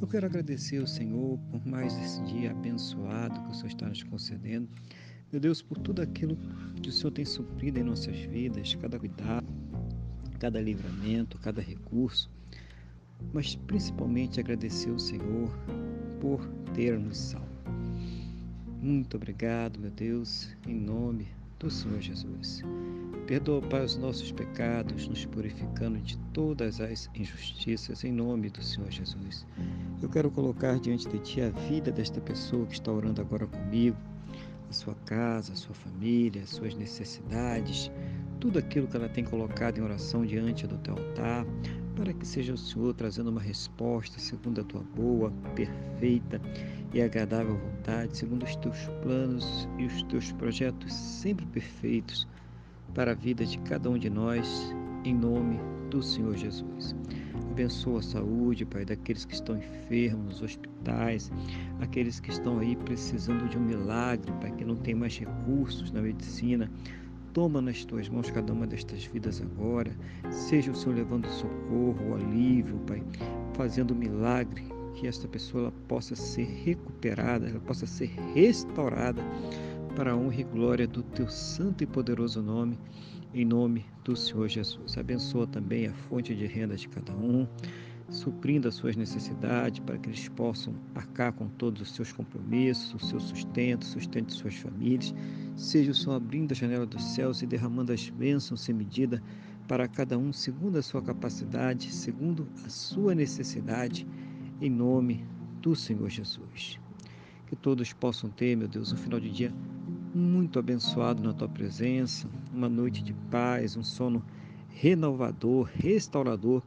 eu quero agradecer ao Senhor por mais esse dia abençoado que o Senhor está nos concedendo. Meu Deus, por tudo aquilo que o Senhor tem suprido em nossas vidas, cada cuidado, cada livramento, cada recurso, mas principalmente agradecer ao Senhor por ter nos salvo. Muito obrigado, meu Deus, em nome do Senhor Jesus. Perdoa, Pai, os nossos pecados, nos purificando de todas as injustiças, em nome do Senhor Jesus. Eu quero colocar diante de Ti a vida desta pessoa que está orando agora comigo, a sua casa, a sua família, as suas necessidades, tudo aquilo que ela tem colocado em oração diante do Teu altar, para que seja o Senhor trazendo uma resposta segundo a Tua boa, perfeita e agradável vontade, segundo os Teus planos e os Teus projetos sempre perfeitos para a vida de cada um de nós, em nome do Senhor Jesus. Abençoa a saúde, Pai, daqueles que estão enfermos nos hospitais, aqueles que estão aí precisando de um milagre, Pai, que não tem mais recursos na medicina. Toma nas tuas mãos cada uma destas vidas agora. Seja o Senhor levando socorro, alívio, Pai, fazendo milagre, que esta pessoa possa ser recuperada, ela possa ser restaurada para a honra e glória do teu santo e poderoso nome, em nome do Senhor Jesus. Abençoa também a fonte de renda de cada um, suprindo as suas necessidades para que eles possam arcar com todos os seus compromissos, o seu sustento, sustento de suas famílias. Seja o Senhor abrindo a janela dos céus e derramando as bênçãos sem medida para cada um, segundo a sua capacidade, segundo a sua necessidade, em nome do Senhor Jesus. Que todos possam ter, meu Deus, um final de dia muito abençoado na tua presença, uma noite de paz, um sono renovador, restaurador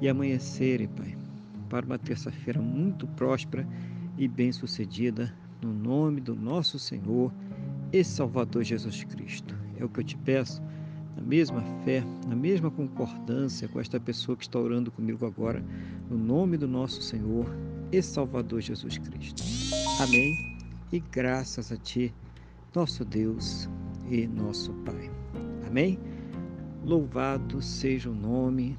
e amanhecerem, Pai, para uma terça-feira muito próspera e bem-sucedida, no nome do nosso Senhor e Salvador Jesus Cristo. É o que eu te peço, na mesma fé, na mesma concordância com esta pessoa que está orando comigo agora, no nome do nosso Senhor e Salvador Jesus Cristo. Amém. E graças a Ti nosso Deus e nosso Pai. Amém? Louvado seja o nome